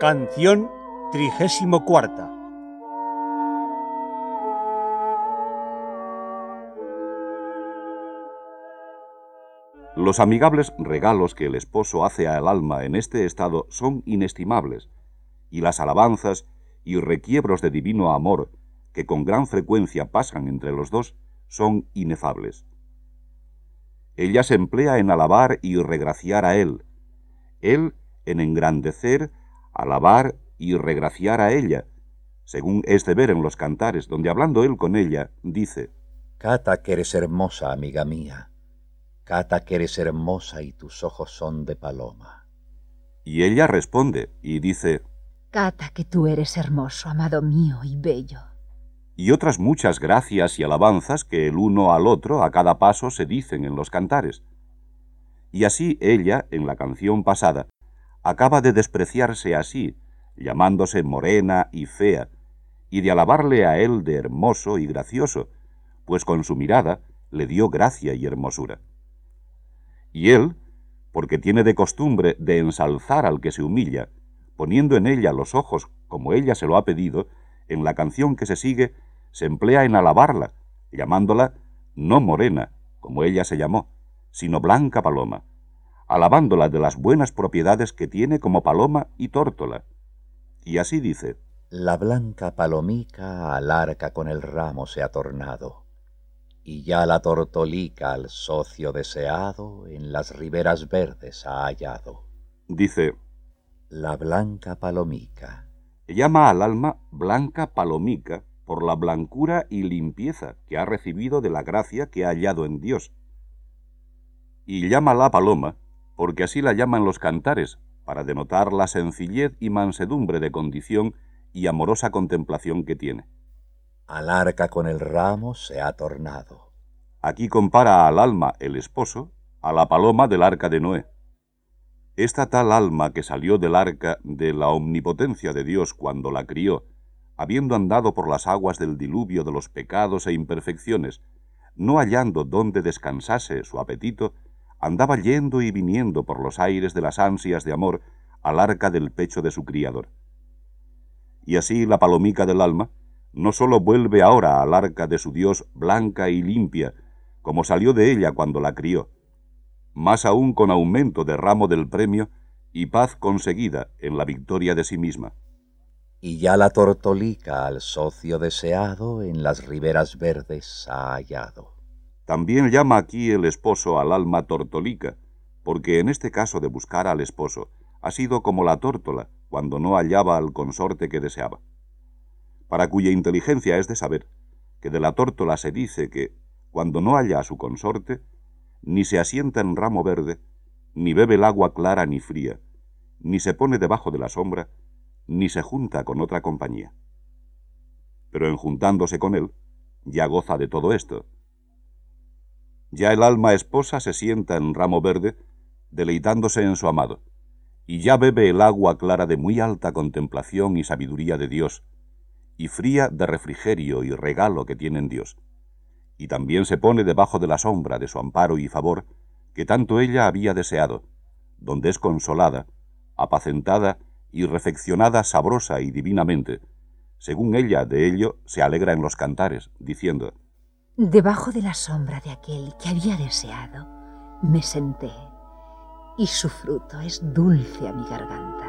Canción trigésimo cuarta. Los amigables regalos que el esposo hace al alma en este estado son inestimables, y las alabanzas y requiebros de divino amor que con gran frecuencia pasan entre los dos son inefables. Ella se emplea en alabar y regraciar a él, él en engrandecer, alabar y regraciar a ella, según es de ver en los cantares, donde hablando él con ella, dice, Cata que eres hermosa, amiga mía, cata que eres hermosa y tus ojos son de paloma. Y ella responde y dice, Cata que tú eres hermoso, amado mío y bello. Y otras muchas gracias y alabanzas que el uno al otro a cada paso se dicen en los cantares. Y así ella, en la canción pasada, acaba de despreciarse así, llamándose morena y fea, y de alabarle a él de hermoso y gracioso, pues con su mirada le dio gracia y hermosura. Y él, porque tiene de costumbre de ensalzar al que se humilla, poniendo en ella los ojos como ella se lo ha pedido, en la canción que se sigue se emplea en alabarla, llamándola no morena, como ella se llamó, sino blanca paloma, alabándola de las buenas propiedades que tiene como paloma y tórtola. Y así dice, La blanca palomica al arca con el ramo se ha tornado, y ya la tortolica al socio deseado en las riberas verdes ha hallado. Dice, La blanca palomica. Llama al alma blanca palomica por la blancura y limpieza que ha recibido de la gracia que ha hallado en Dios. Y llámala paloma porque así la llaman los cantares, para denotar la sencillez y mansedumbre de condición y amorosa contemplación que tiene. Al arca con el ramo se ha tornado. Aquí compara al alma el esposo a la paloma del arca de Noé. Esta tal alma que salió del arca de la omnipotencia de Dios cuando la crió, habiendo andado por las aguas del diluvio de los pecados e imperfecciones, no hallando dónde descansase su apetito, andaba yendo y viniendo por los aires de las ansias de amor al arca del pecho de su criador. Y así la palomica del alma no sólo vuelve ahora al arca de su Dios blanca y limpia, como salió de ella cuando la crió, más aún con aumento de ramo del premio y paz conseguida en la victoria de sí misma. Y ya la tortolica al socio deseado en las riberas verdes ha hallado. También llama aquí el esposo al alma tortolica, porque en este caso de buscar al esposo ha sido como la tórtola cuando no hallaba al consorte que deseaba, para cuya inteligencia es de saber que de la tórtola se dice que, cuando no halla a su consorte, ni se asienta en ramo verde, ni bebe el agua clara ni fría, ni se pone debajo de la sombra, ni se junta con otra compañía. Pero en juntándose con él, ya goza de todo esto, ya el alma esposa se sienta en ramo verde, deleitándose en su amado, y ya bebe el agua clara de muy alta contemplación y sabiduría de Dios, y fría de refrigerio y regalo que tiene en Dios, y también se pone debajo de la sombra de su amparo y favor, que tanto ella había deseado, donde es consolada, apacentada y refeccionada sabrosa y divinamente, según ella de ello se alegra en los cantares, diciendo, Debajo de la sombra de aquel que había deseado, me senté, y su fruto es dulce a mi garganta.